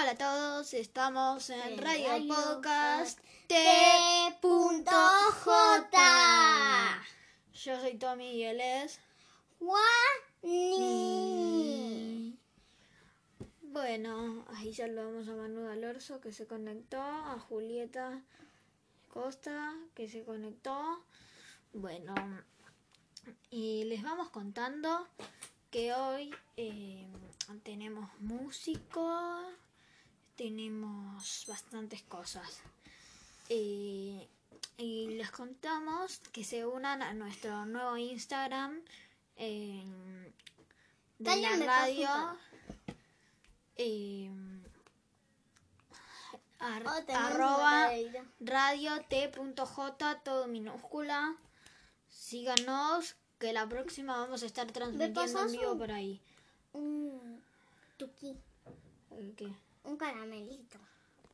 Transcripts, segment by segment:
Hola a todos, estamos en En Radio, Radio Podcast T.J. Yo soy Tommy y él es. Juani. Bueno, ahí saludamos a Manu Alorso que se conectó, a Julieta Costa que se conectó. Bueno, y les vamos contando que hoy eh, tenemos músico, tenemos bastantes cosas. Eh, y les contamos que se unan a nuestro nuevo Instagram eh, de la radio. eh, ar- Oh, arroba radio t.j todo minúscula. Síganos que la próxima vamos a estar transmitiendo en vivo un- por ahí. Un tuqui, ¿El qué? Un caramelito.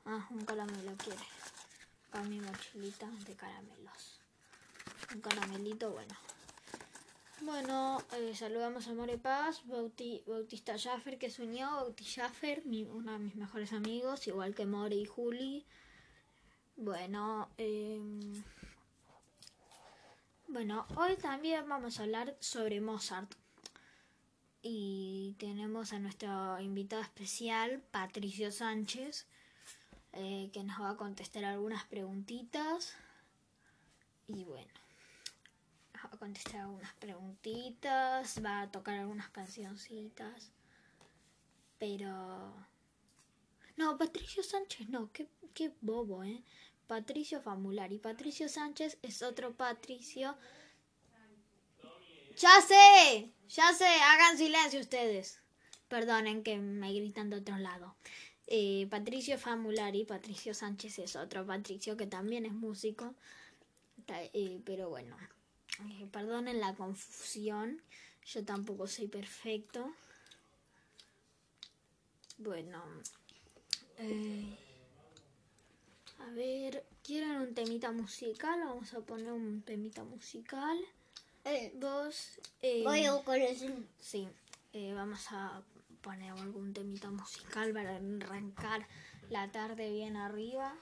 Ah, un caramelo quiere. Acá mi mochilita de caramelos. Un caramelito bueno. Bueno, eh, saludamos a More Paz, Bauti- Bautista Jaffer que se unió, Bauti Jaffer, uno de mis mejores amigos, igual que More y Juli. Bueno, em, bueno, hoy también vamos a hablar sobre Mozart. Y tenemos a nuestro invitado especial, Patricio Sánchez, eh, que nos va a contestar algunas preguntitas. Y bueno, nos va a contestar algunas preguntitas, va a tocar algunas cancioncitas. Pero... No, Patricio Sánchez no, qué, qué bobo, ¿eh? Patricio Famulari. Patricio Sánchez es otro Patricio. Ya sé, ya sé, hagan silencio ustedes. Perdonen que me gritan de otro lado. Eh, Patricio Famulari, Patricio Sánchez es otro Patricio que también es músico. Eh, pero bueno, eh, perdonen la confusión. Yo tampoco soy perfecto. Bueno, eh, a ver, ¿quieren un temita musical? Vamos a poner un temita musical. Eh, Vos, eh, voy a ese. Sí, eh, vamos a poner algún temita musical para arrancar la tarde bien arriba.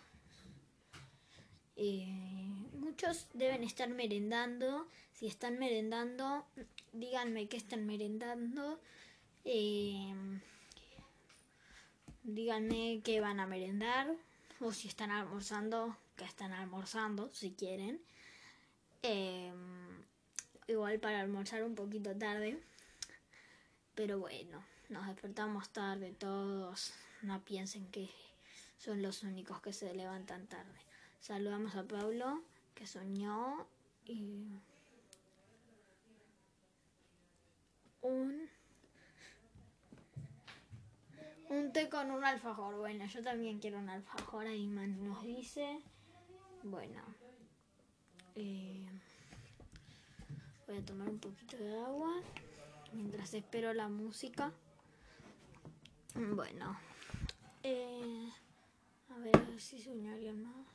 Eh, muchos deben estar merendando. Si están merendando, díganme qué están merendando. Eh, díganme qué van a merendar. O si están almorzando, qué están almorzando, si quieren. Eh, igual para almorzar un poquito tarde. Pero bueno, nos despertamos tarde todos. No piensen que son los únicos que se levantan tarde. Saludamos a Pablo, que soñó y un un té con un alfajor. Bueno, yo también quiero un alfajor. Ahí nos dice. Bueno. eh, Voy a tomar un poquito de agua mientras espero la música. Bueno, eh, a ver si se alguien más.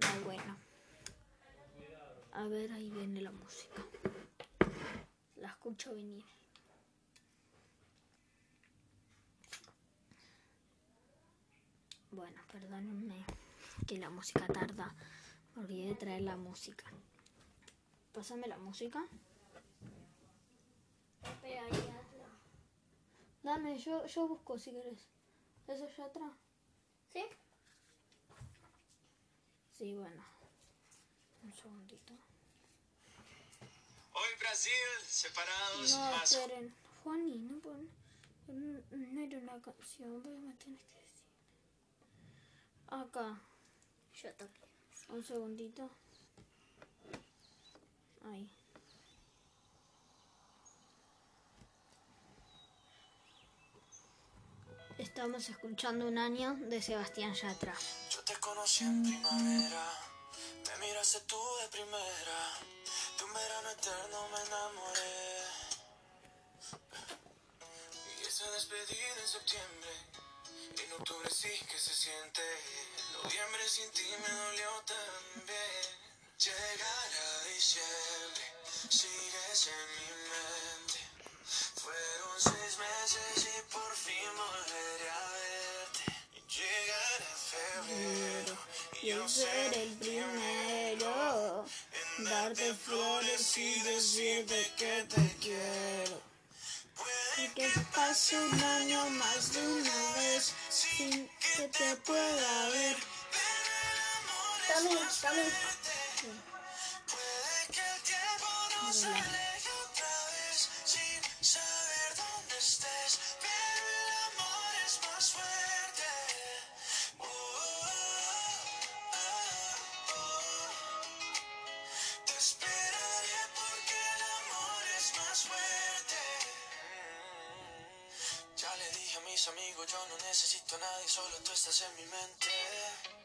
No, bueno. A ver, ahí viene la música. La escucho venir. Bueno, perdónenme que la música tarda. Olvidé traer la música. Pásame la música. Pero ahí hazlo. Dame, yo, yo busco si querés. ¿Eso ya atrás? ¿Sí? Sí, bueno. Un segundito. Hoy Brasil, separados, No, más esperen. Juani, no pon... No, no era una canción, pero me tienes que decir. Acá. Yo toqué. Un segundito. Estamos escuchando un año de Sebastián Yatra. Yo te conocí en primavera, me miraste tú de primera, de un verano eterno me enamoré. Y esa despedida en septiembre, en octubre sí que se siente, noviembre sin ti me dolió también. Llegará diciembre, sigues en mi mente. Fueron seis meses y por fin volveré a verte. Llegará febrero y yo seré el primero en darte flores y decirte que te quiero. Puede que pase un año más de una vez sin que te pueda ver. Tommy, Tommy. Fuerte. Ya le dije a mis amigos, yo no necesito a nadie, solo tú estás en mi mente.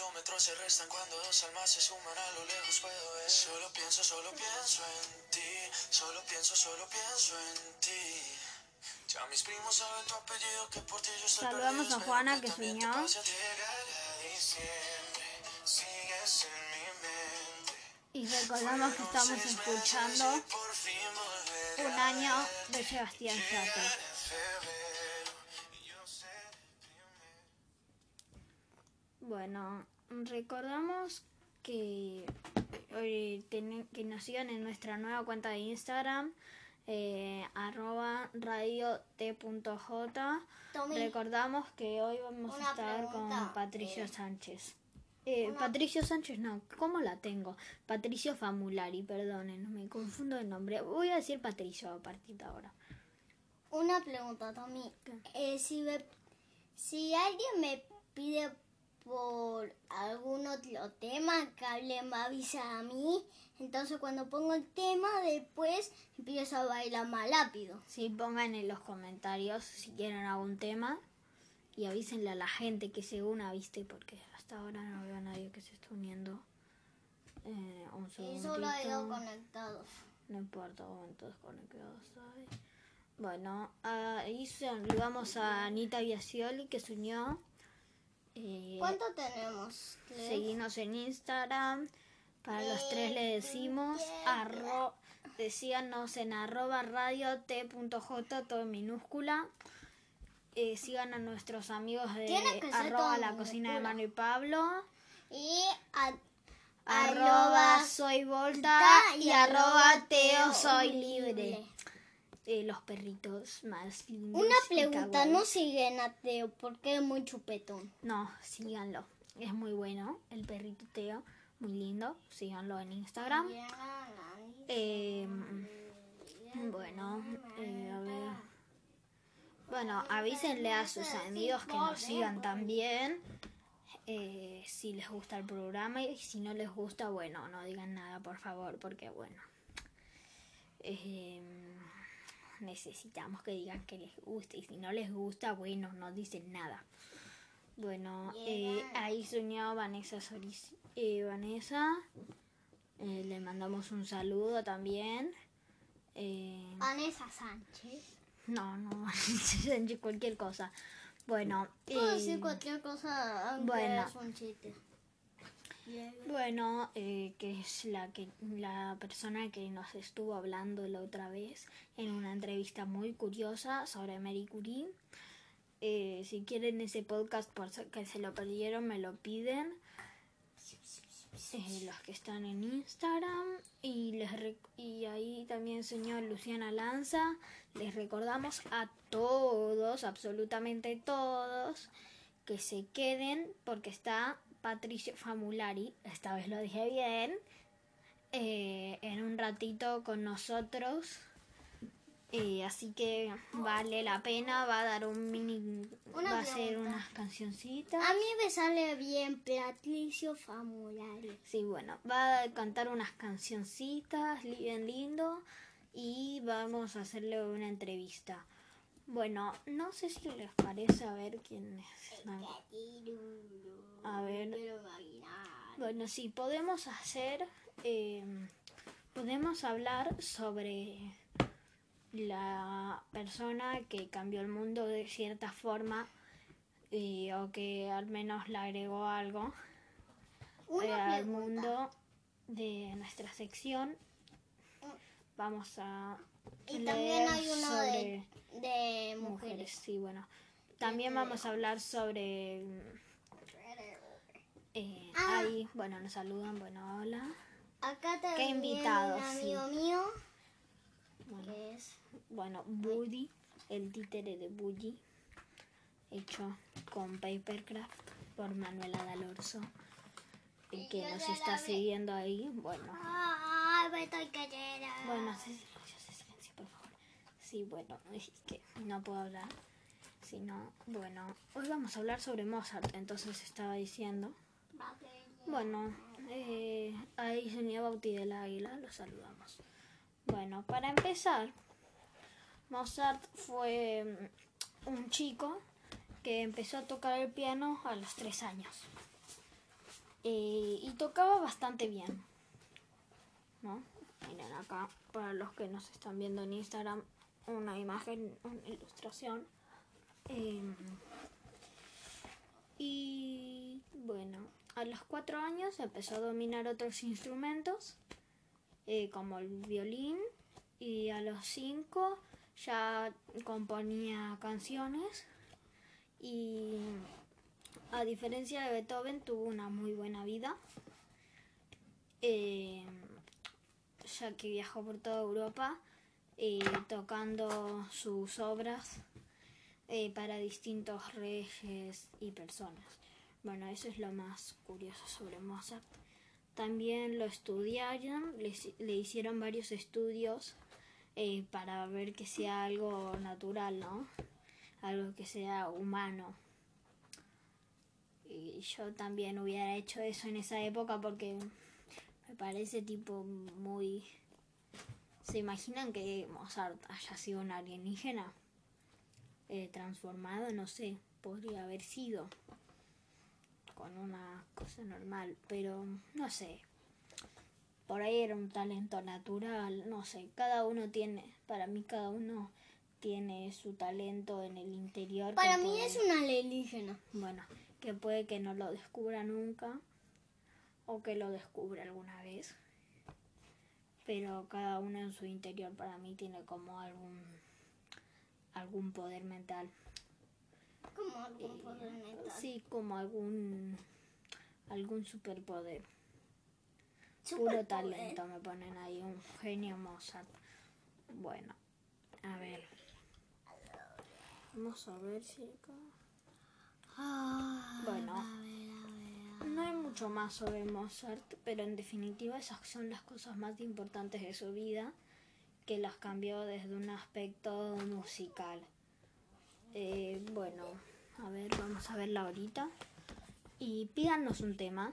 Kilómetros se restan cuando dos almas se suman a lo lejos puedo ver. Solo pienso, solo pienso en ti. Solo pienso, solo pienso en ti. Ya mis primos saben tu apellido que por ti yo estoy Saludamos perdido, a Juana, que que soñó. Y recordamos que estamos escuchando un año de Sebastián Yatra. Bueno, recordamos que, eh, que nos sigan en nuestra nueva cuenta de Instagram, eh, arroba radio t.j. Tommy. Recordamos que hoy vamos a estar con pregunta, Patricio eh, Sánchez. Eh, Patricio Sánchez, no, ¿cómo la tengo? Patricio Famulari, perdonen, me confundo de nombre. Voy a decir Patricio a partir de ahora. Una pregunta, Tommy. Eh, si, me- si alguien me pide por algún otro tema que hable, me avisa a mí. Entonces cuando pongo el tema, después empiezo a bailar más rápido. Sí, pongan en los comentarios si quieren algún tema y avísenle a la gente que se una, ¿viste? Porque hasta ahora no veo a nadie que se esté uniendo. Eh, un Y solo hay dos conectados. No importa, todos conectados ahí. Bueno, ahí saludamos a Anita Biasioli que se unió. Eh, ¿Cuánto tenemos? Seguimos en Instagram. Para los tres le decimos arro, síganos en arroba radio t.j todo en minúscula. Eh, sigan a nuestros amigos de arroba la cocina de. Manu y Pablo. Y a- Arroba soy Volta y, y arroba Teo soy libre. Eh, los perritos más lindos. Una pregunta, no siguen a Teo porque es muy chupetón. No, síganlo. Es muy bueno. El perrito Teo. Muy lindo. Síganlo en Instagram. Eh, bueno, eh, a ver. Bueno, avísenle a sus amigos que nos sigan también. eh, si les gusta el programa y si no les gusta, bueno, no digan nada, por favor, porque bueno. eh, necesitamos que digan que les guste y si no les gusta, bueno, no dicen nada. Bueno, eh, ahí unió Vanessa Solis. eh, Vanessa, eh, le mandamos un saludo también. Eh, Vanessa Sánchez. no, no, cualquier cosa. Bueno, Puedo eh, decir cualquier cosa aunque bueno. es un chiste. Bueno, eh, que es la que la persona que nos estuvo hablando la otra vez en una entrevista muy curiosa sobre Marie Curie. Eh, si quieren ese podcast por que se lo perdieron, me lo piden. Eh, los que están en Instagram y les y ahí también señor Luciana Lanza les recordamos a todos absolutamente todos que se queden porque está Patricio Famulari esta vez lo dije bien eh, en un ratito con nosotros Eh, así que vale la pena va a dar un mini Una va a hacer unas cancioncitas A mí me sale bien Patricio Famulari. Sí, bueno, va a cantar unas cancioncitas bien lindo y vamos a hacerle una entrevista. Bueno, no sé si les parece a ver quién es. A ver, bueno, sí, podemos hacer, eh, podemos hablar sobre la persona que cambió el mundo de cierta forma eh, o que al menos le agregó algo eh, al mundo de nuestra sección. Vamos a Y leer también hay uno sobre de, de mujeres. mujeres. Sí, bueno. También vamos a hablar sobre Eh, Ah. Ahí, bueno, nos saludan, bueno, hola. Acá también Qué invitado, un sí. amigo mío Bueno, que es bueno, Buddy, el títere de Buddy, hecho con Papercraft por Manuela Dalorzo. Y que nos está siguiendo ahí, bueno. Ay, me estoy cayendo. Bueno, sí, sí, sí, silencio, por favor. Sí, bueno, es que no puedo hablar. Si no, bueno, hoy vamos a hablar sobre Mozart, entonces estaba diciendo. Bueno, eh, ahí señor Bauti del Águila, lo saludamos. Bueno, para empezar, Mozart fue mm, un chico que empezó a tocar el piano a los tres años. Y tocaba bastante bien. ¿no? Miren acá, para los que nos están viendo en Instagram, una imagen, una ilustración. Em, y bueno, a los cuatro años empezó a dominar otros instrumentos, eh, como el violín, y a los cinco ya componía canciones. Y a diferencia de Beethoven, tuvo una muy buena vida. Em, ya que viajó por toda Europa eh, tocando sus obras eh, para distintos reyes y personas. Bueno, eso es lo más curioso sobre Mozart. También lo estudiaron, le, le hicieron varios estudios eh, para ver que sea algo natural, ¿no? Algo que sea humano. Y yo también hubiera hecho eso en esa época porque me parece tipo muy... ¿Se imaginan que Mozart haya sido un alienígena? Eh, transformado, no sé, podría haber sido con una cosa normal, pero no sé. Por ahí era un talento natural, no sé, cada uno tiene, para mí cada uno tiene su talento en el interior. Para mí puede- es un alienígena. bueno, que puede que no lo descubra nunca o que lo descubra alguna vez. Pero cada uno en su interior para mí tiene como algún algún poder mental. Como algún poder mental. Sí, como algún algún superpoder. Puro talento me ponen ahí, un genio Mozart. Bueno, a ver. Vamos a ver si acá. Ah, Bueno. a ver, a ver, a ver. No hay mucho más sobre Mozart, pero en definitiva esas son las cosas más importantes de su vida, que las cambió desde un aspecto musical. Eh, bueno, a ver, vamos a verla ahorita. Y pídanos un tema.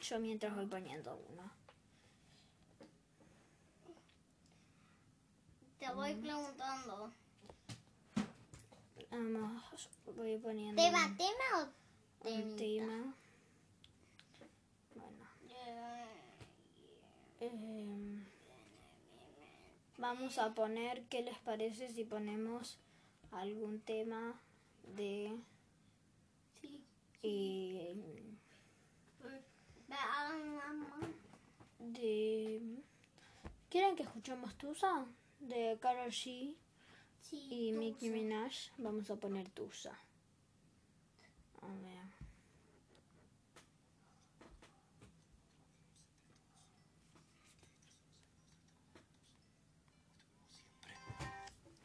Yo mientras voy poniendo uno. Te voy preguntando. Vamos, voy poniendo ¿Tema, un- tema o temita? tema. Bueno. Eh, vamos a poner, ¿qué les parece si ponemos algún tema de... sí. eh, de ¿Quieren que escuchemos Tusa? De Karol G Sí, y sí. Minaj. Vamos a poner Tusa. A ver.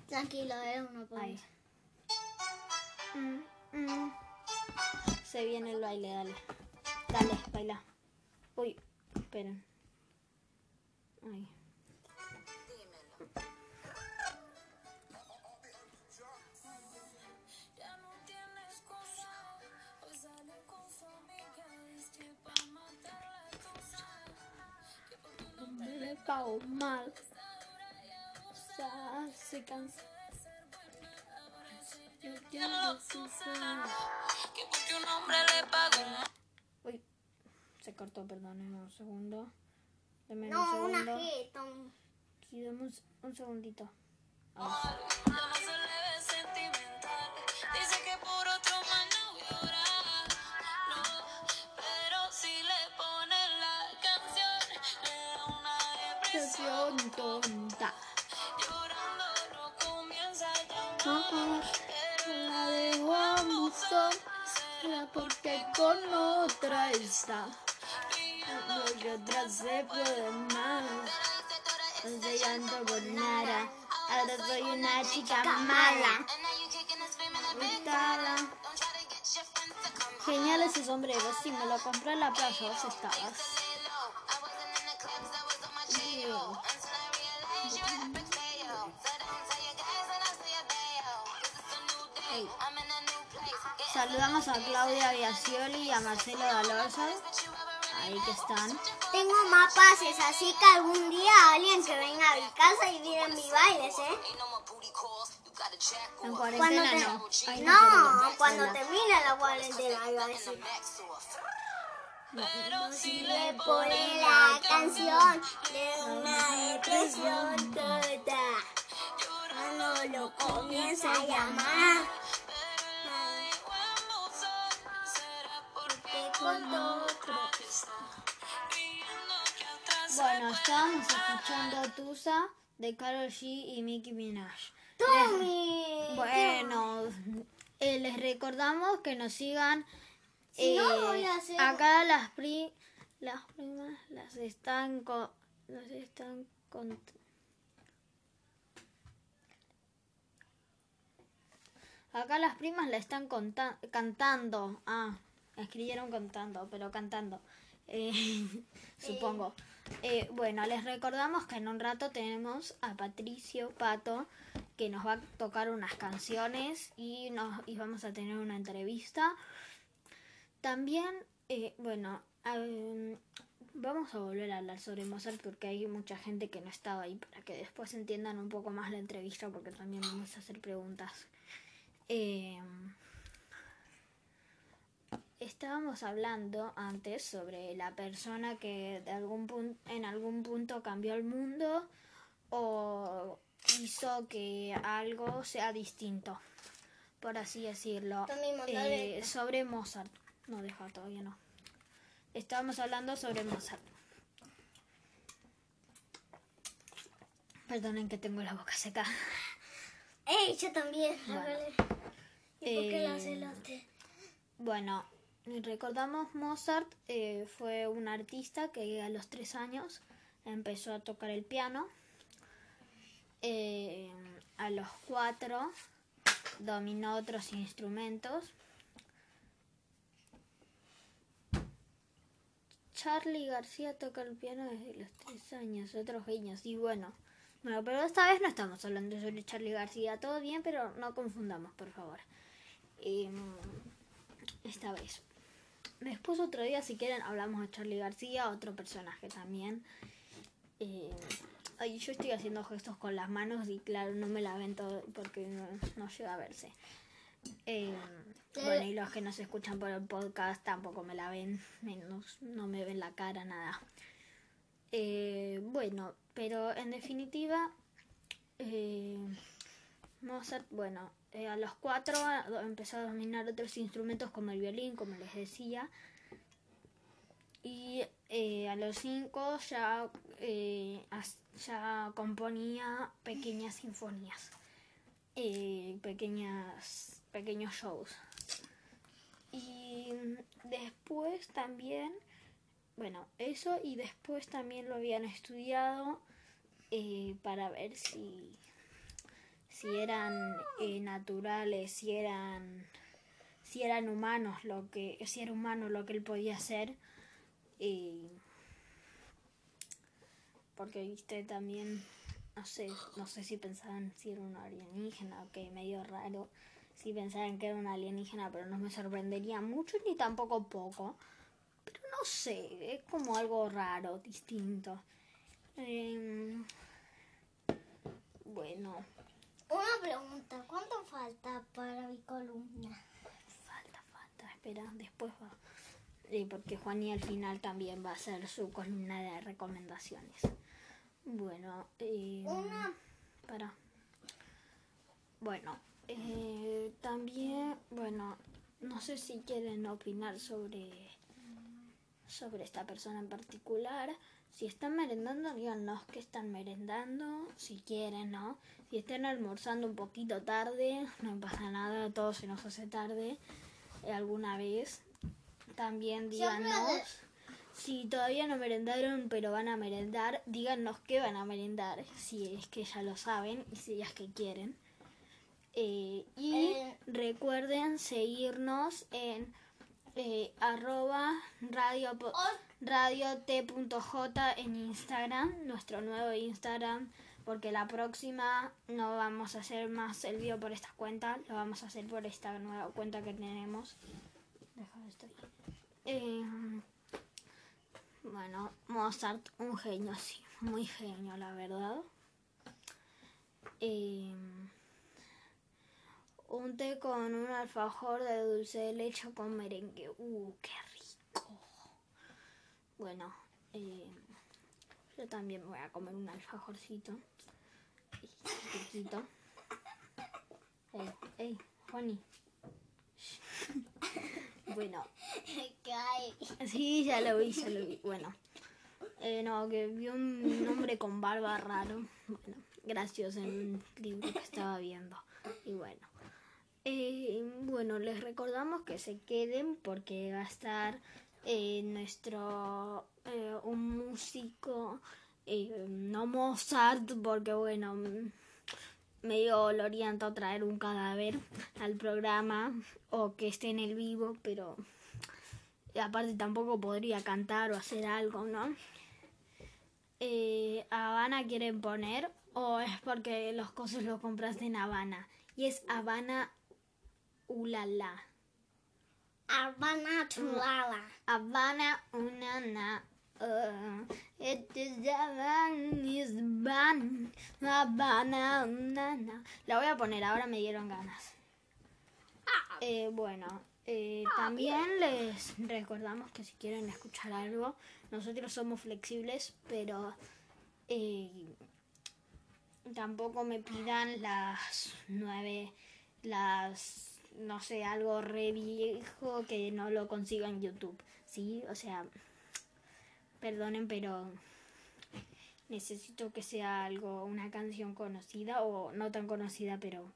Tranquilo, era una Ahí. pausa. Mm, mm. Se viene el baile, dale. Dale, baila. Uy, esperen. Ay. Ya no tienes excusa. Hoy sale con su amiga. Es que pa' matar la excusa. Que por tu nombre Me le cago mal. Sea, se cansa. Yo quiero. Que porque un hombre le pagó. Uy, se cortó, perdónenme un segundo. Deme un No, una segundo. jeta. Sí, dame un, un segundito. No Porque con otra está. Porque otra se puede más. No se llanto por nada. Ahora soy una chica mala. Gritada. Genial ese sombrero, sí, me lo compré en la playa, vos estabas. Dios. Ey. Saludamos a Claudia Biasioli y a Marcelo Dalorza. Ahí que están. Tengo más pases, así que algún día alguien que venga a mi casa y miren mis bailes, ¿eh? En Cuando cuarentena te- no. Ay, no, perdón. cuando termine la cuarentena iba a decir. Si le pone la canción de una depresión toda, cuando lo comienza a llamar, con otro Bueno, estábamos escuchando Tusa de Karol G y Nicki Minaj. Tommy. Bueno, eh, les recordamos que nos sigan. Si no, eh, voy a hacer- Acá las pri, las primas las están co- las están con- Acá las primas la están cantando. Ah, escribieron contando, pero cantando. Eh, supongo. Eh, bueno, les recordamos que en un rato tenemos a Patricio Pato que nos va a tocar unas canciones y, nos, y vamos a tener una entrevista. También, eh, bueno, am, vamos a volver a hablar sobre Mozart porque hay mucha gente que no estaba ahí para que después entiendan un poco más la entrevista porque también vamos a hacer preguntas. Estábamos hablando antes sobre la persona que de algún en algún punto cambió el mundo o hizo que algo sea distinto, por así decirlo. Eh, sobre Mozart. No, deja, todavía no. Estábamos hablando sobre Mozart. Perdonen que tengo la boca seca. ¡Ey, yo también! Bueno. ¿Y por qué Eh, otro? Bueno, recordamos Mozart eh, fue un artista que a los tres años empezó a tocar el piano. Eh, a los cuatro dominó otros instrumentos. Charlie García toca el piano desde los tres años, otros genios. Y bueno, bueno, pero esta vez no estamos hablando sobre Charlie García. Todo bien, pero no confundamos, por favor. Em, esta vez. Después otro día, si quieren, hablamos de Charlie García, otro personaje también. Eh, ay, yo estoy haciendo gestos con las manos y claro, no me la ven todo porque no, no llega a verse. Eh, bueno, y los que nos escuchan por el podcast tampoco me la ven, menos, no me ven la cara, nada. Eh, bueno, pero en definitiva, eh, Mozart, bueno, eh, a los cuatro empezó a dominar otros instrumentos como el violín, como les decía. Y eh, a los cinco ya, eh, ya componía pequeñas sinfonías, pequeñas, pequeños shows. Y después también, bueno, eso y después también lo habían estudiado para ver si si eran eh, naturales, si eran si eran humanos lo que si era humano lo que él podía hacer eh, porque viste también no sé no sé si pensaban si era un alienígena que medio raro si pensaban que era un alienígena pero no me sorprendería mucho ni tampoco poco pero no sé es como algo raro distinto. Em, bueno Una pregunta, ¿cuánto falta para mi columna? Falta, falta, espera, después va. Porque Juani al final también va a hacer su columna de recomendaciones. Bueno, eh, Una. para. Bueno, eh, también, bueno, no sé si quieren opinar sobre sobre esta persona en particular. Si están merendando, díganos qué están merendando, si quieren, ¿no? Si están almorzando un poquito tarde, no pasa nada, todo se nos hace tarde. eh, alguna vez. También díganos si todavía no merendaron, pero van a merendar, díganos qué van a merendar, si es que ya lo saben y si es que quieren. Eh, y Eh. recuerden seguirnos en eh, arroba radio, po- radio t.j en Instagram, nuestro nuevo Instagram, porque la próxima no vamos a hacer más el video por esta cuenta, lo vamos a hacer por esta nueva cuenta que tenemos. Deja esto. Eh, bueno, Mozart, un genio, sí, muy genio, la verdad. Eh, un té con un alfajor de dulce de leche con merengue. ¡Uh, qué! Bueno, eh, yo también voy a comer un alfajorcito. Y. Ey, ey, Juani. Bueno, Cae. Sí, ya lo vi, ya lo vi. Bueno, eh, no, que vi un hombre con barba raro. Bueno, gracioso en un libro que estaba viendo. Y bueno, eh, bueno, les recordamos que se queden porque va a estar eh, nuestro eh, un músico, eh, no Mozart, porque bueno, mm, medio lo orienta a traer un cadáver al programa o que esté en el vivo, pero aparte tampoco podría cantar o hacer algo, ¿no? ¿Habana quieren poner o es porque los cosas los compraste en Habana? Y es Habana Ulala. Arbana chulala. Habana Unana. It is Habana. Habana Unana. La voy a poner, ahora me dieron ganas. Eh, bueno, eh, también les recordamos que si quieren escuchar algo, nosotros somos flexibles, pero eh, tampoco me pidan las nueve, las, no sé, algo re viejo que no lo consigo en YouTube, ¿sí? O sea, perdonen, pero necesito que sea algo, una canción conocida o no tan conocida, pero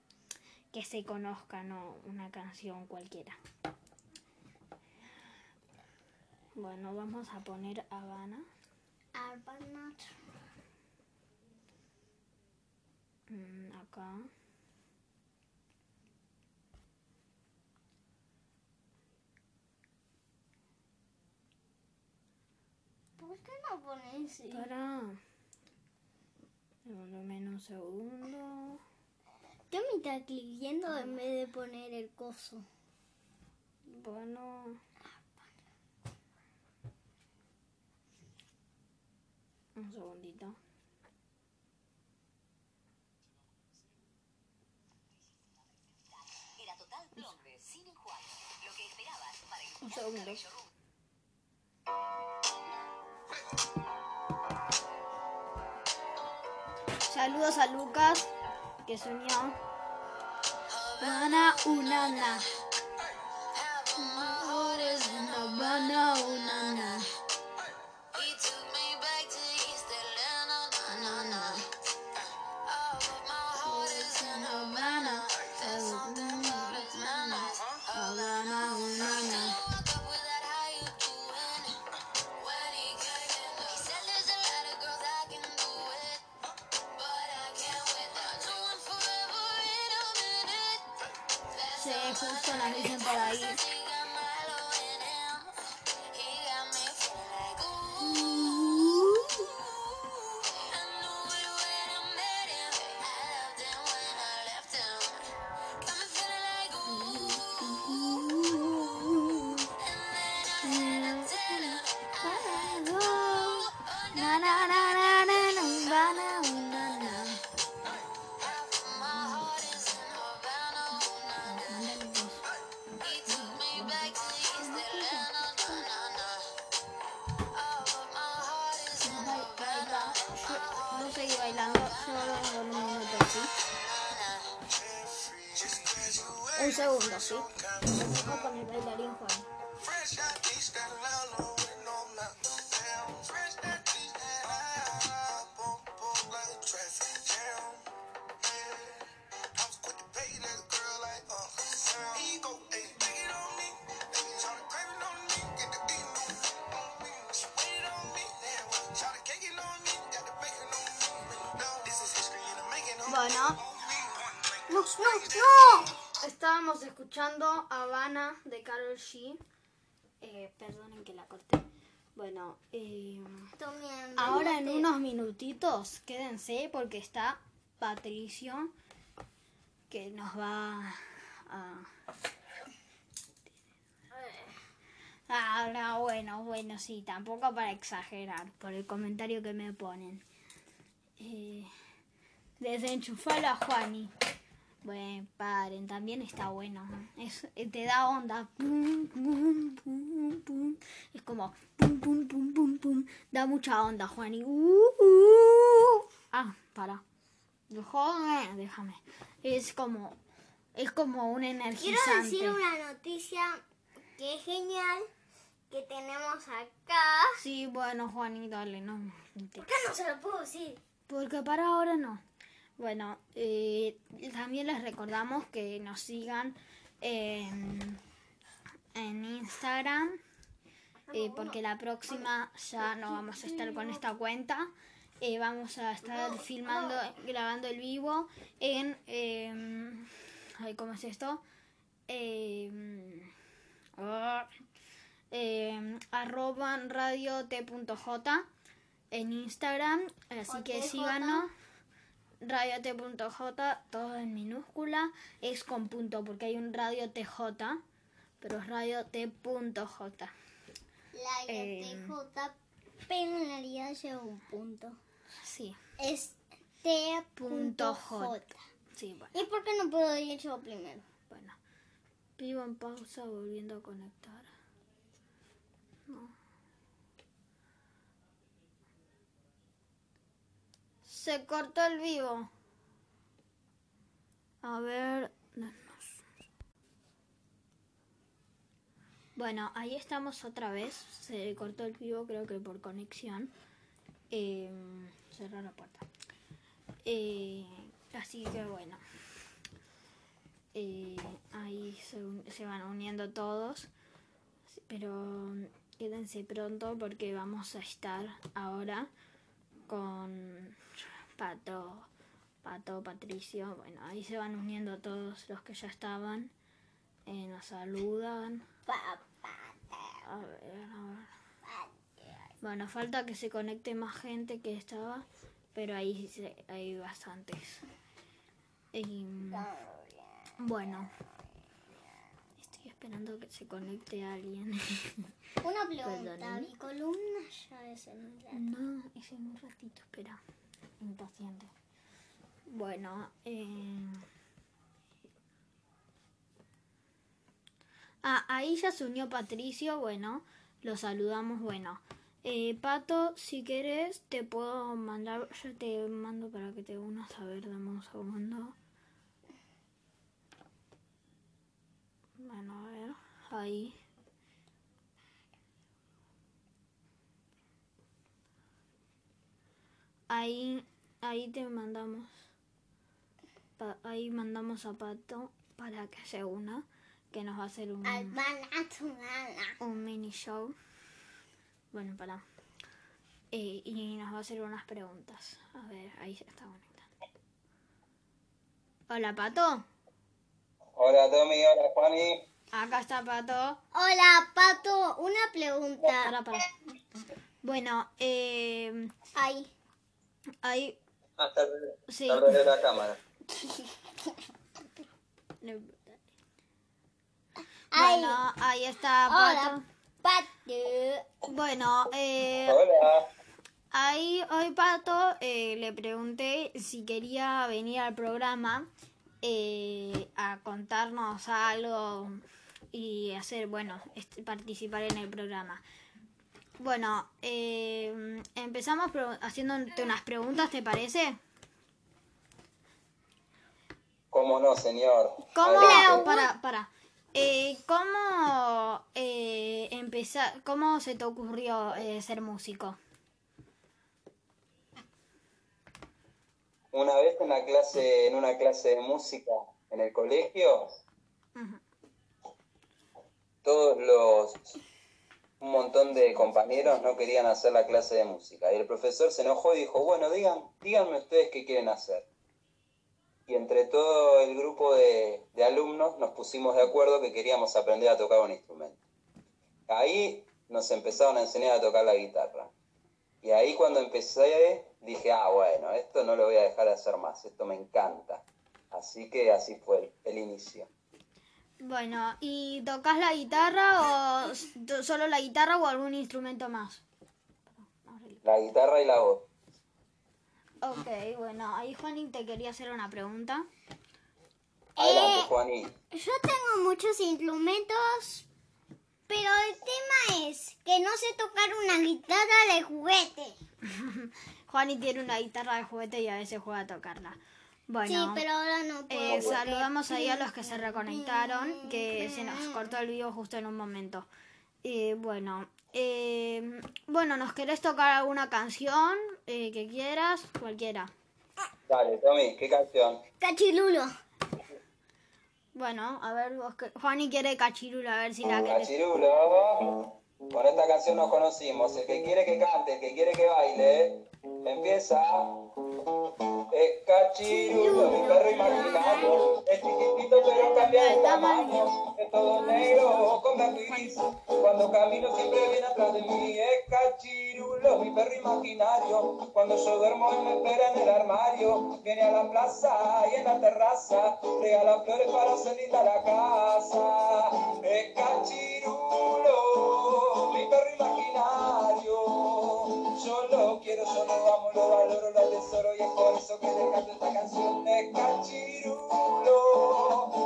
que se conozca, no una canción cualquiera. Bueno, vamos a poner Habana. Arbana Mm, acá. ¿Por qué no pones así? Para. Devuélveme un segundo. ¿Qué me está escribiendo en vez de poner el coso? Bueno. Un segundito. Era total blonde, sin enjuague. Lo que esperabas para Un segundo. Saludos a Lucas, que unió. Habana Unana. Habana Un Estábamos escuchando Habana de Carol G. Eh, perdonen que la corté. Bueno, eh, ahora en unos minutitos quédense porque está Patricio que nos va a... Ah, no, bueno, bueno, sí, tampoco para exagerar por el comentario que me ponen. Eh, desenchufalo a Juani. Bueno, paren, también está bueno. Es, eh, te da onda. Es como pum, pum, pum, pum, pum. Da mucha onda, Juani. Uh, uh. Ah, para. Joder, déjame. Es como, es como un Quiero energizante. decir una noticia que es genial que tenemos acá. Sí, bueno, Juani, dale, no. ¿Por qué no se lo puedo decir? Porque para ahora no. Bueno, eh, también les recordamos que nos sigan en, en Instagram. eh, porque la próxima ya no vamos a estar con esta cuenta. Eh, vamos a estar filmando, grabando el vivo en... eh, ay, ¿Cómo es esto? Eh, ah, eh, arroba radio t.j en Instagram. Así que síganos. Radio T.j, todo en minúscula. Es con punto porque hay un radio TJ, pero es radio T.j. La Eh. TJ, pero en realidad lleva un punto. Sí, Es T.J. punto J. Sí, bueno. ¿Y por qué no puedo ir yo primero? Bueno, vivo en pausa volviendo a conectar. No. Se cortó el vivo. A ver. no, no. Bueno, ahí estamos otra vez. Se cortó el vivo, creo que por conexión. Eh, cerrar la puerta. Eh, así que bueno. Eh, ahí se van uniendo todos. Pero quédense pronto porque vamos a estar ahora con Pato, Pato, Patricio. Bueno, ahí se van uniendo todos los que ya estaban. Eh, nos saludan. A ver, a ver. Bueno, falta que se conecte más gente que estaba, pero ahí se- hay bastantes. Y, bueno, estoy esperando que se conecte alguien. Una pregunta, Perdonen. mi columna ya es en un rato. no, es en un ratito, espera. Impaciente. Bueno, eh... Ah, ahí ya se unió Patricio, bueno, lo saludamos, bueno. Eh, Pato, si querés, te puedo mandar, yo te mando para que te unas, a ver, dame un segundo. Bueno, a ver, ahí. Ahí, ahí te mandamos, pa- ahí mandamos a Pato para que se una, que nos va a hacer un, un mini show. Bueno, para. Eh, y nos va a hacer unas preguntas. A ver, ahí se está conectando. Hola, Pato. Hola Tommy, hola Juani. Acá está Pato. Hola, Pato, una pregunta. Para, para. Bueno, eh, Ay, ahí. Ah, está. Sí. Está de la cámara. Bueno, ahí está hola, Pato. Pato. Bueno, eh, Hola. Ahí hoy Pato eh, le pregunté si quería venir al programa eh, a contarnos algo y hacer, bueno, este, participar en el programa. Bueno, eh, empezamos haciéndote unas preguntas, ¿te parece? ¿Cómo no, señor? ¿Cómo, Adelante. para, para, eh, cómo eh, empezar, cómo se te ocurrió eh, ser músico? Una vez en una clase, en una clase de música en el colegio, todos los un montón de compañeros no querían hacer la clase de música. Y el profesor se enojó y dijo, bueno, digan, díganme ustedes qué quieren hacer. y entre todo el grupo de, de alumnos nos pusimos de acuerdo que queríamos aprender a tocar un instrumento. Ahí nos empezaron a enseñar a tocar la guitarra. Y ahí cuando empecé dije, ah, bueno, esto no lo voy a dejar de hacer más, esto me encanta. Así que así fue el inicio. Bueno, ¿y tocas la guitarra o solo la guitarra o algún instrumento más? La guitarra y la voz. Ok, bueno, ahí Juaní te quería hacer una pregunta. Adelante, Eh, Juaní. Yo tengo muchos instrumentos, pero el tema es que no sé tocar una guitarra de juguete. Juaní tiene una guitarra de juguete y a veces juega a tocarla. Bueno, sí, pero ahora no puedo. eh, saludamos ahí a los que se reconectaron, que se nos cortó el vivo justo en un momento. Eh, bueno, eh, bueno, ¿nos querés tocar alguna canción eh, que quieras? Cualquiera. Dale, Tommy, ¿qué canción? Cachilulo. Bueno, a ver, vos que... Juaní quiere cachirulo, a ver si la querés. Cachirulo. Con esta canción nos conocimos. El que quiere que cante, el que quiere que baile, empieza. Es cachirulo, mi perro imaginario. Es chiquitito pero cambia de tamaño. Es todo negro con gris. Cuando camino siempre viene atrás de mí. Es cachirulo, mi perro imaginario. Cuando yo duermo él me espera en el armario. Viene a la plaza y en la terraza. Regala flores para hacer linda la casa. Es cachirulo, mi perro imaginario. Lo quiero, yo lo amo, lo valoro, lo atesoro y es por eso que le canto esta canción de Cachirulo,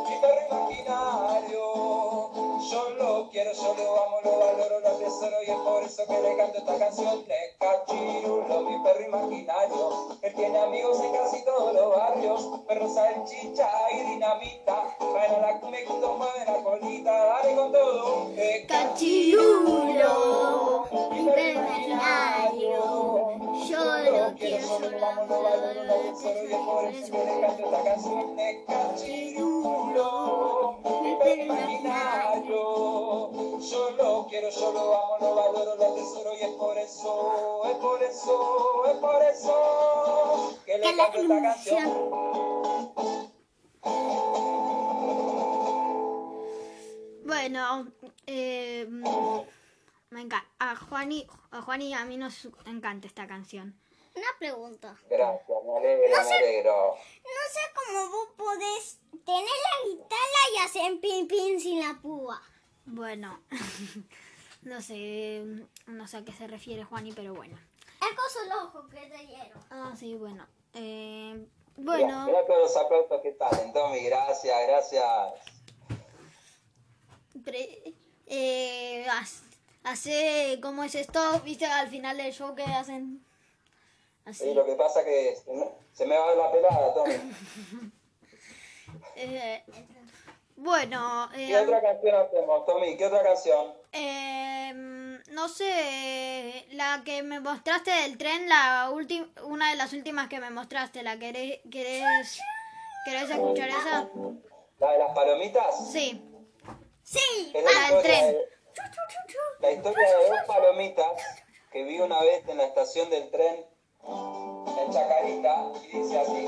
mi perro imaginario. Yo lo quiero, yo lo amo, lo valoro, lo atesoro y es por eso que le canto esta canción de Cachirulo, mi perro imaginario. Él tiene amigos en casi todos los barrios, perro salchicha y dinamita. Van a la cumbia mueven la colita, dale con todo. de Cachirulo, mi perro imaginario. Yo lo quiero, yo lo amo, lo valoro, lo atesoro y es por eso que le canto esta canción de Cachirulo, quiero, yo lo amo, lo valoro, lo atesoro y es por eso, es por eso, es por eso que le canto esta canción. Bueno, eh, me encanta. A Juani, a Juan y a mí nos encanta esta canción. Una pregunta. Gracias, me alegro, me alegro. No sé cómo vos podés tener la guitarra y hacer pin pin sin la púa. Bueno, no sé, no sé a qué se refiere Juani, pero bueno. Es con los ojos que te dieron. Ah, sí, bueno. Eh, bueno, mira todos los aplausos que salen, Tommy, gracias, gracias. pre- eh, hace, ¿cómo es esto? ¿Viste al final del show que hacen? Sí, Así. lo que pasa que se me, se me va la pelada, Tommy. Eh, bueno, eh, ¿Qué otra canción hacemos, Tommy? ¿Qué otra canción? Eh, no sé, la que me mostraste del tren, la última, una de las últimas que me mostraste, ¿la querés, querés, querés escuchar esa? ¿La de las palomitas? Sí, Sí. Es la del historia tren. de- la historia de dos palomitas que vi una vez en la estación del tren en Chacarita y dice así.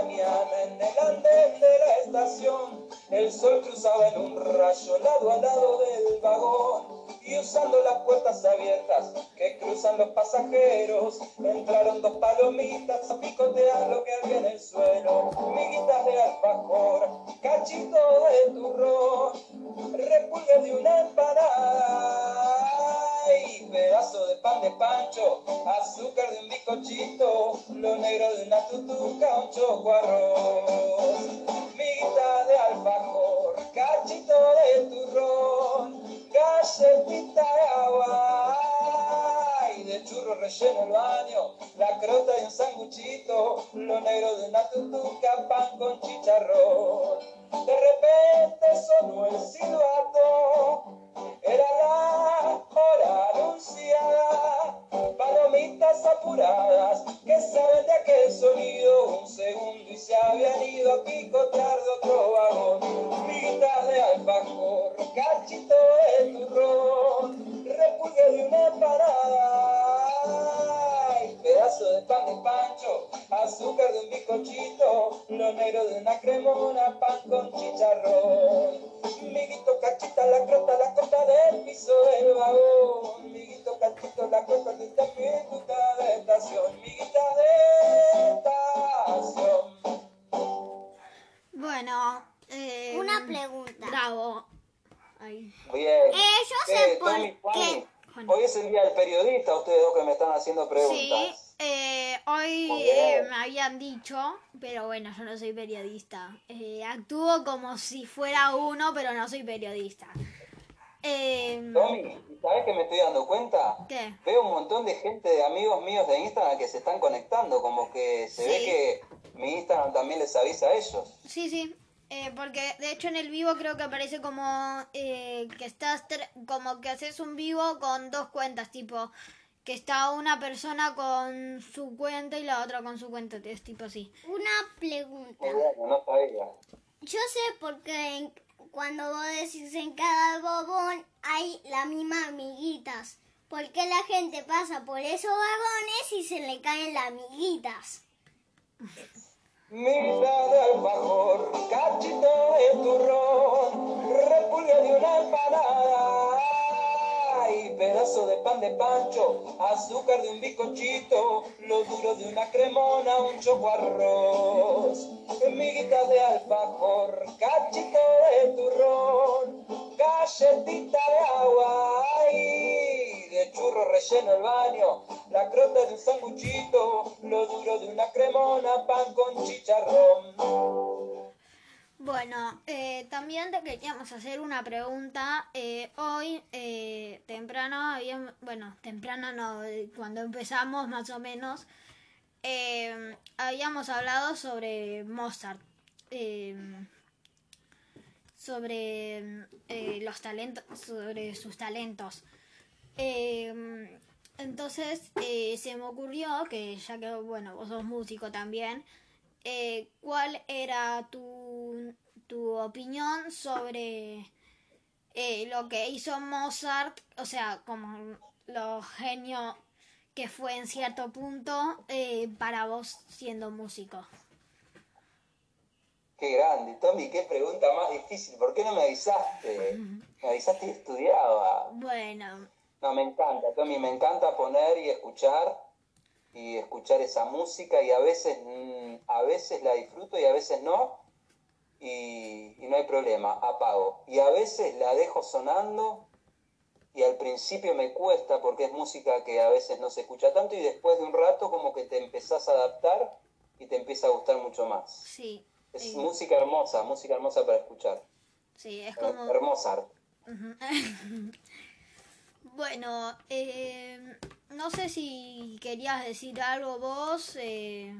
En el andén de la estación, el sol cruzaba en un rayo lado a lado del vagón. Y usando las puertas abiertas que cruzan los pasajeros, entraron dos palomitas a picotear lo que había en el suelo. Miguitas de alfajor, cachito de turrón, repulgue de una empanada y pedazo de pan de pancho, azúcar de un bizcochito, lo negro de una tutuca, un choco arroz, miguita de alfajor, cachito de turrón, galletita de agua y de churro relleno el baño, la crota de un sanguchito, lo negro de una tutuca, pan con chicharrón. De repente sonó el silbato, era la hora anunciada, palomitas apuradas que saben de aquel sonido, un segundo y se habían ido a picotear de otro vagón, migas de alfajor, cachito de turrón, repulgue de una empanada Ay, pedazo de pan de pancho, azúcar de un bizcochito, lo negro de una cremona, pan con chicharrón. Miguito, cachita, la crota, la crota del piso del vagón. Miguito, cachito, la crota de esta miguita de estación. Miguita de estación. Bueno, eh, Una pregunta. Bravo. Ay, Bien. Eh, yo sé Eh, por Tommy, Hoy es el día del periodista, ustedes dos que me están haciendo preguntas. Sí, eh, hoy eh, me habían dicho, pero bueno, yo no soy periodista. Eh, actúo como si fuera uno, pero no soy periodista. Eh, Tommy, ¿sabes qué me estoy dando cuenta? ¿Qué? Veo un montón de gente, de amigos míos de Instagram que se están conectando, como que se Sí. ve que mi Instagram también les avisa a ellos. Sí, sí. Eh, porque de hecho en el vivo creo que aparece como eh, que estás como que haces un vivo con dos cuentas, tipo que está una persona con su cuenta y la otra con su cuenta, es tipo así. Una pregunta. Bueno, no. Yo sé por qué en- cuando vos decís en cada bobón hay las mismas amiguitas. Porque la gente pasa por esos vagones y se le caen las amiguitas. Mitad de alfajor, cachito de turrón, repulgue de una empanada. Ay, pedazo de pan de pancho, azúcar de un bizcochito, lo duro de una cremona, un choco arroz. Miguita de alfajor, cachito de turrón, galletita de agua. De churro relleno el baño, la crota de un sanguchito, lo duro de una cremona, pan con chicharrón. Bueno, eh, también te queríamos hacer una pregunta. Eh, hoy, eh, temprano, habíamos, bueno, temprano no, eh, cuando empezamos más o menos, eh, habíamos hablado sobre Mozart, eh, sobre eh, los talentos, sobre sus talentos. Eh, entonces eh, se me ocurrió que ya que bueno vos sos músico también, eh, ¿cuál era tu, tu opinión sobre eh, lo que hizo Mozart? O sea, como lo genio que fue en cierto punto eh, para vos siendo músico. Qué grande, Tommy, qué pregunta más difícil. ¿Por qué no me avisaste? Me avisaste y estudiaba. Bueno, No, me encanta, Tommy, me encanta poner y escuchar y escuchar esa música y a veces, mm, a veces la disfruto y a veces no y, y no hay problema, apago. Y a veces la dejo sonando y al principio me cuesta porque es música que a veces no se escucha tanto y después de un rato como que te empezás a adaptar y te empieza a gustar mucho más. sí. Es eh, música hermosa, música hermosa para escuchar. sí, es como... Hermosa. Ujú. bueno, eh, no sé si querías decir algo vos. Eh...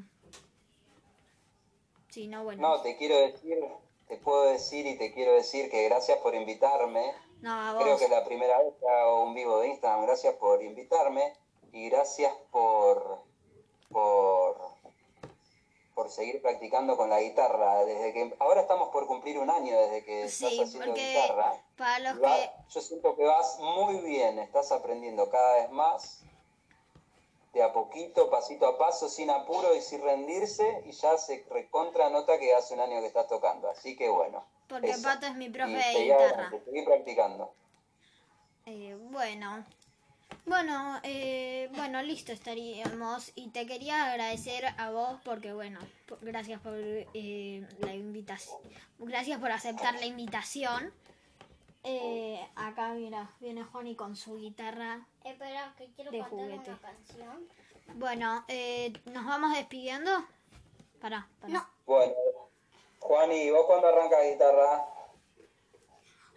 Si no, bueno. No, te quiero decir, te puedo decir y te quiero decir que gracias por invitarme. No, a Creo vos. que es la primera vez que hago un vivo de Instagram. Gracias por invitarme y gracias por, por, por seguir practicando con la guitarra. Desde que ahora estamos por cumplir un año desde que estás haciendo guitarra. para los Y va- que... Yo siento que vas muy bien, estás aprendiendo cada vez más, de a poquito, pasito a paso, sin apuro y sin rendirse, y ya se recontra nota que hace un año que estás tocando. Así que bueno. Porque eso. Pato es mi profe Y de guitarra. seguí practicando. Eh, bueno. Bueno, eh, bueno, listo estaríamos. Y te quería agradecer a vos porque, bueno, gracias por eh, la invitación. Gracias por aceptar la invitación. Eh, acá, mira, viene Juani con su guitarra. Espera, que quiero De cantar juguete. una canción. Bueno, eh, ¿nos vamos despidiendo? Pará, pará. No, Bueno, Juani, ¿vos cuándo arrancas guitarra?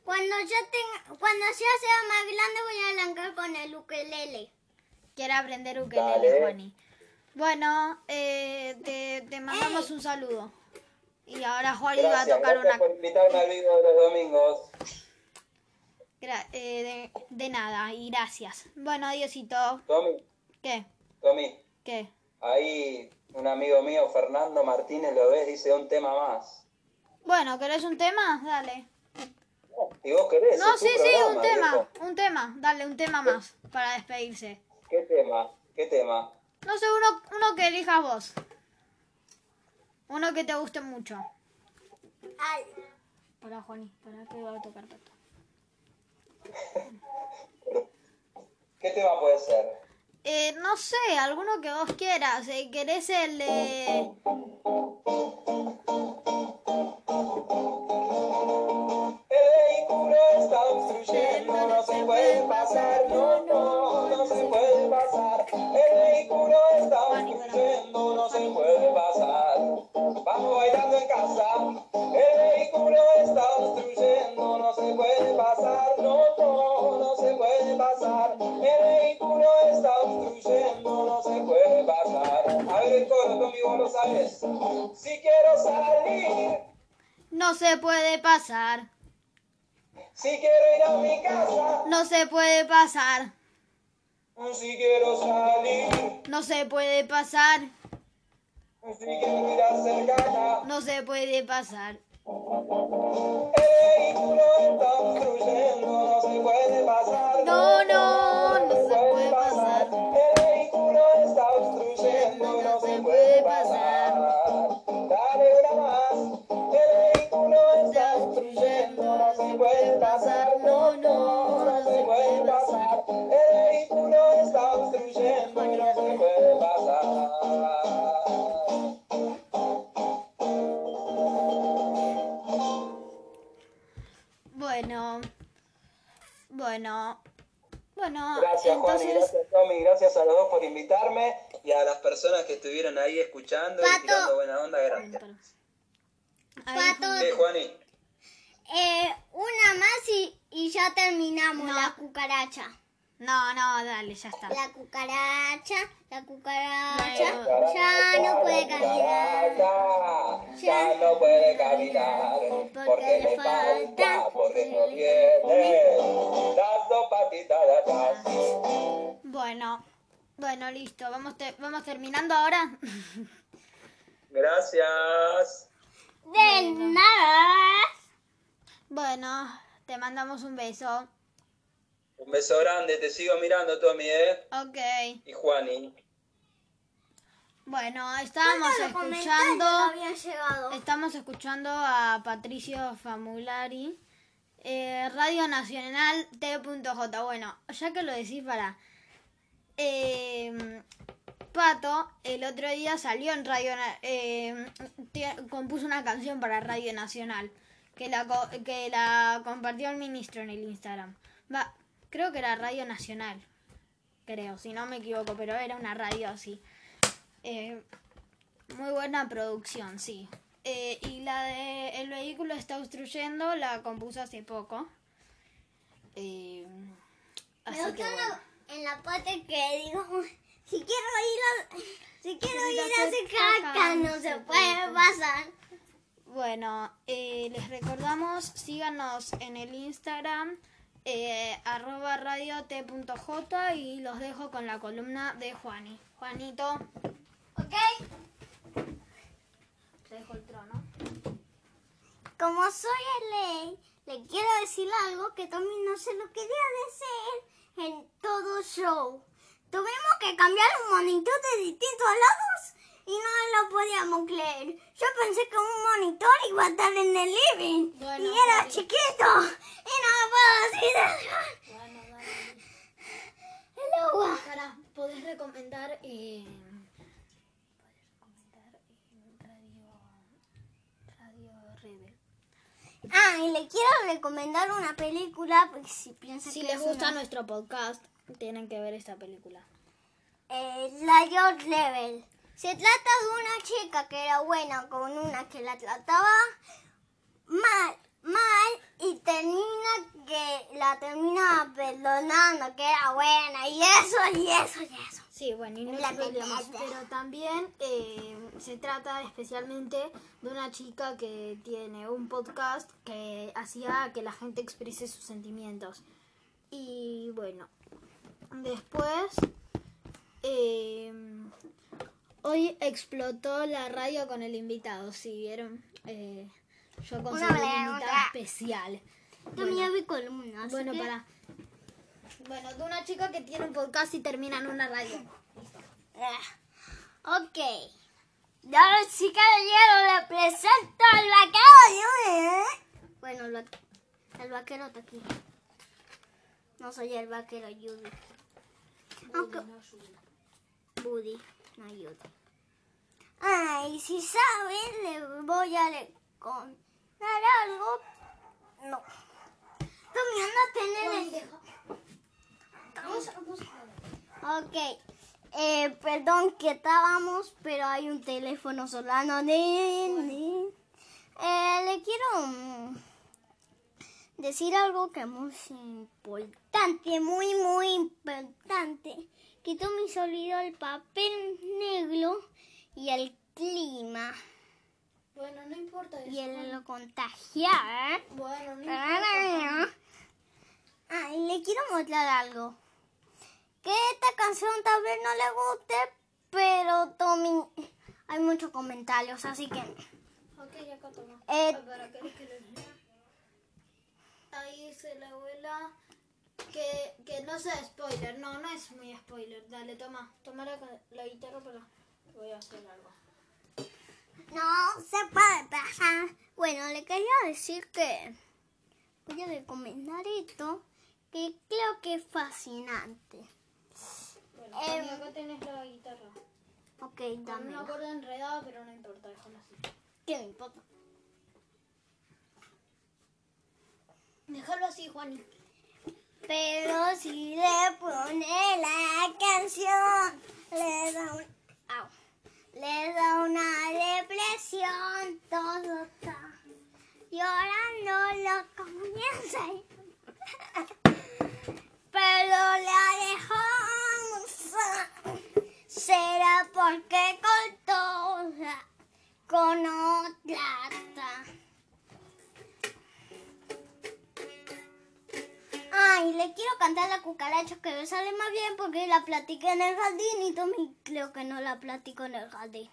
Cuando ya tenga, cuando ya sea más grande voy a arrancar con el ukelele. Quiere aprender ukelele, Dale. Juani. Bueno, eh, te, te mandamos un saludo. Y ahora Juani va a tocar gracias una... por invitarme al vivo de los domingos. Gra- eh, de, de nada, y gracias. Bueno, adiosito. Tommy, ¿Qué? Tommy, ¿Qué? ahí un amigo mío, Fernando Martínez, lo ves, dice un tema más. Bueno, ¿querés un tema? Dale. Si vos querés. No, sí, sí, programa, un tema. viejo. Un tema. Dale, un tema más para despedirse. ¿Qué tema? ¿Qué tema? No sé, uno, uno que elijas vos. Uno que te guste mucho. Ay, Para Juani, para que va a tocar pato. ¿Qué tema puede ser? Eh, no sé, alguno que vos quieras. Eh, ¿Querés el de... sabes. Si quiero salir. No se puede pasar. Si quiero ir a mi casa, No se puede pasar. si quiero salir, No se puede pasar. si quiero ir a cercana, No se puede pasar. el vehículo está obstruyendo, no se puede pasar. No, no, no se puede pasar. No, no, no se puede pasar. El vehículo está obstruyendo, no se puede pasar. Bueno. Bueno. Bueno, Gracias Juan y entonces... gracias Tommy, gracias a los dos por invitarme y a las personas que estuvieron ahí escuchando y tirando buena onda, gracias. Pato, Sí, Juani. Eh, una más y, y ya terminamos No. la cucaracha. No, no, dale, ya está. La cucaracha, la cucaracha ya no puede caminar. Ya no puede caminar porque le falta, porque no tiene las dos patitas de atrás. Bueno, bueno, listo. Vamos, te- vamos terminando ahora. Gracias. De nada. Bueno, te mandamos un beso. Un beso grande, te sigo mirando Tommy, ¿eh? Ok. Y Juani. Bueno, estábamos escuchando... habían llegado. Estamos escuchando a Patricio Famulari. Eh, Radio Nacional T.J. Bueno, ya que lo decís para... eh, Pato el otro día salió en Radio... Eh, tie- compuso una canción para Radio Nacional. Que la, que la compartió el ministro en el Instagram. Va, creo que era Radio Nacional. Creo, si no me equivoco, pero era una radio así. Eh, muy buena producción, sí. Eh, y la de El vehículo está obstruyendo la compuso hace poco. Eh, Me así que gusta bueno. la- en la parte que digo, si quiero ir a, si quiero Ir a hacer caca, no se puede pasar. Bueno, eh, les recordamos, síganos en el Instagram, eh, arroba radio t.j y los dejo con la columna de Juani. Juanito, ¿Ok? te dejo el trono. Como soy el le quiero decir algo que también no se lo quería decir en todo show. Tuvimos que cambiar los monitores de distintos lados y no lo podíamos creer. Yo pensé que un monitor iba a estar en el living Bueno, y era chiquito y no me puedo decir Bueno, dale. el agua. Para, podés recomendar, eh, podés recomendar eh, Radio, Radio Rebel. Ah, y le quiero recomendar una película, porque si piensa Si que les es gusta una- nuestro podcast, tienen que ver esta película. eh, Lion Level. Se trata de una chica que era buena con una que la trataba mal, mal y termina que la termina perdonando, que era buena y eso y eso y eso. Sí, bueno, y no La película. pero también eh, se trata especialmente de una chica que tiene un podcast que hacía que la gente exprese sus sentimientos. Y bueno, después, eh, hoy explotó la radio con el invitado, ¿sí vieron? Eh, yo conseguí un invitado especial. Yo me vi columnas. Bueno, para. Bueno, de una chica que tiene un podcast y termina en una radio. Ah, ok. Ahora sí, caballero, le presento al vaquero Judy. Bueno, lo- el vaquero está aquí. No soy el vaquero Judy. Aunque... Buddy, no Judy. Ay, si saben, le voy a le- contar algo. No. Anda a tener el... Ok. Eh, perdón que estábamos, pero hay un teléfono sonando. Eh, le quiero mm, decir algo que es muy importante, muy, muy importante. Que Tommy se olvidó el papel negro y el clima. Bueno, no importa Y él lo contagiar. Bueno, no Ah, y le quiero mostrar algo. Que esta canción tal vez no le guste, pero Tommy, hay muchos comentarios, así que... Ok, acá toma. Eh, Ah. Ahí dice la abuela que, que no sea spoiler. No, no es muy spoiler. Dale, toma. Toma la, la guitarra para... Voy a hacer algo. no se puede pasar. Bueno, le quería decir que... Voy a recomendar esto, que creo que es fascinante. Bueno, Em, acá tenés la guitarra. Ok, dame. una cuerda enredada, pero no importa, déjala así. ¿Qué me importa? Déjalo así, Juani. Pero si le pone la canción, le da un, le da una depresión, todo está llorando, lo comienza. Pero la dejó, será porque cortó la- con otra. Le quiero cantar la cucaracha que me sale más bien porque la platiqué en el jardín y Tommy creo que no la platico en el jardín.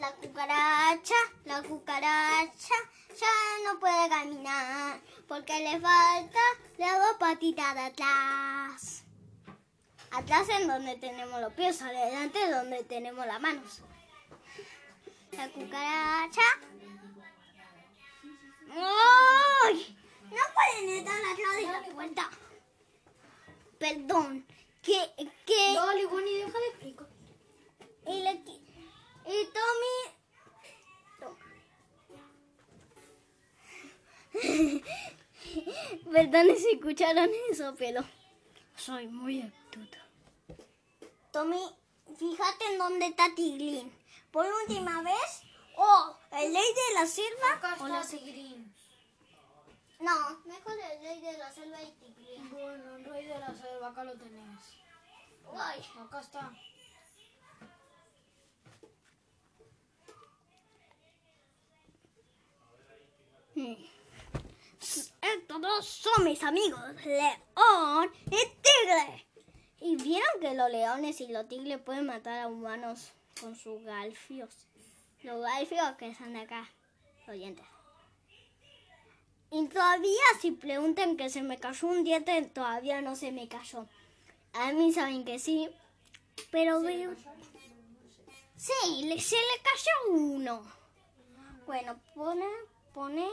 La cucaracha, la cucaracha ya no puede caminar porque le falta las dos patitas de atrás. Atrás en donde tenemos los pies, adelante donde tenemos las manos. La cucaracha. ¡Ay! No pueden estar atrás de la puerta. Perdón. Que, que... Dale, Juani, déjale explicar. Y, qui- y Tommy... Perdón si escucharon eso, pero soy muy astuta. Tommy, fíjate en dónde está Tiglin. Por última vez, o el ley de la selva o la Tigrín. No, mejor el rey de la selva y Tiglin. Bueno, el rey de la selva, acá lo tenés. Ay, Acá está. Estos dos son mis amigos, León y Tigre. ¿Y vieron que los leones y los tigres pueden matar a humanos con sus galfios? Los galfios que de acá, los dientes. Y todavía si preguntan que se me cayó un diente, todavía no se me cayó. A mí saben que sí, pero veo... Sí, le- se le cayó uno. Bueno, pone, pone...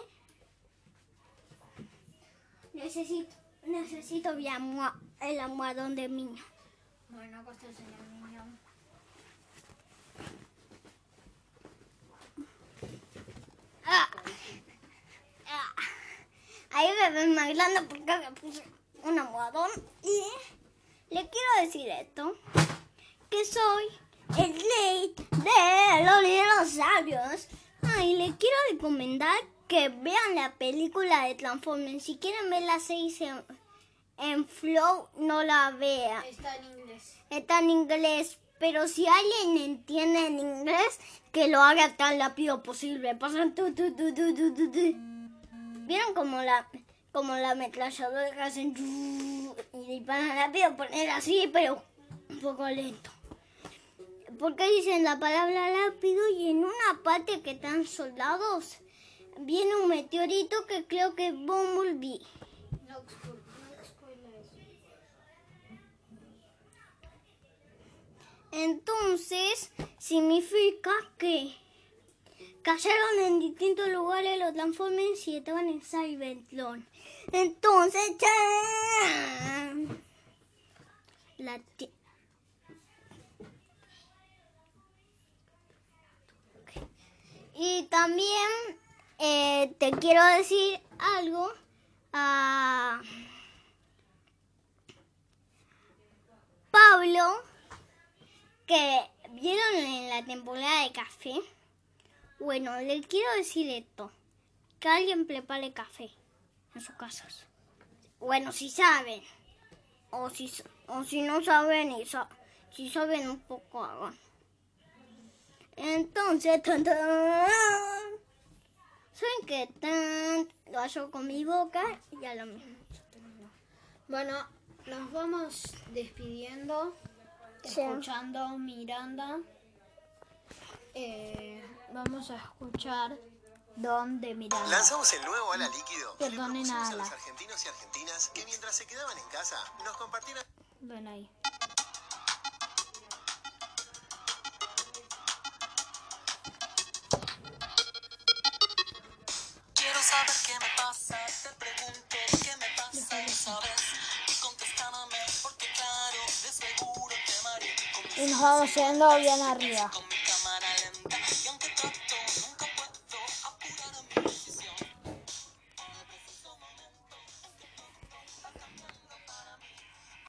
Necesito, necesito mi almoha- el almohadón de niño. Bueno, está el niño. Ah. Ah. Ahí me ven más grande porque me puse un almohadón. Y le quiero decir esto, que soy el rey de los dinosaurios. Ay, le quiero recomendar que vean la película de Transformers. Si quieren ver la 6 en, en Flow, no la vean. Está en inglés. Está en inglés, pero si alguien entiende en inglés, que lo haga tan rápido posible. Pasan tu, tu, tu, tu, tu, tu, tu. ¿Vieron como la como la ametralladora hacen y disparan rápido? Poner así, pero un poco lento. Porque dicen la palabra rápido y en una parte que están soldados viene un meteorito que creo que es Bumblebee. Entonces, significa que cayeron en distintos lugares los Transformers y estaban en Cybertron. Entonces, ¡chan! la Y también eh, te quiero decir algo. a Pablo, que vieron en la temporada de café. Bueno, le quiero decir esto. Que alguien prepare café en sus casas. Bueno, si saben. O si, o si no saben y si saben un poco hagan. Entonces, tan, tan, ¿saben qué? Tan, lo hago con mi boca y ya lo mismo. Bueno, nos vamos despidiendo, Sí. escuchando Miranda. Eh, vamos a escuchar Don de Miranda. Lanzamos el nuevo ala líquido. Perdonen a a los argentinos y argentinas que mientras se quedaban en casa nos Ven ahí. Quiero saber qué me pasa, te pregunto qué me pasa, ¿sabes? Y contéstame, porque claro, de seguro te Y nos vamos yendo bien arriba.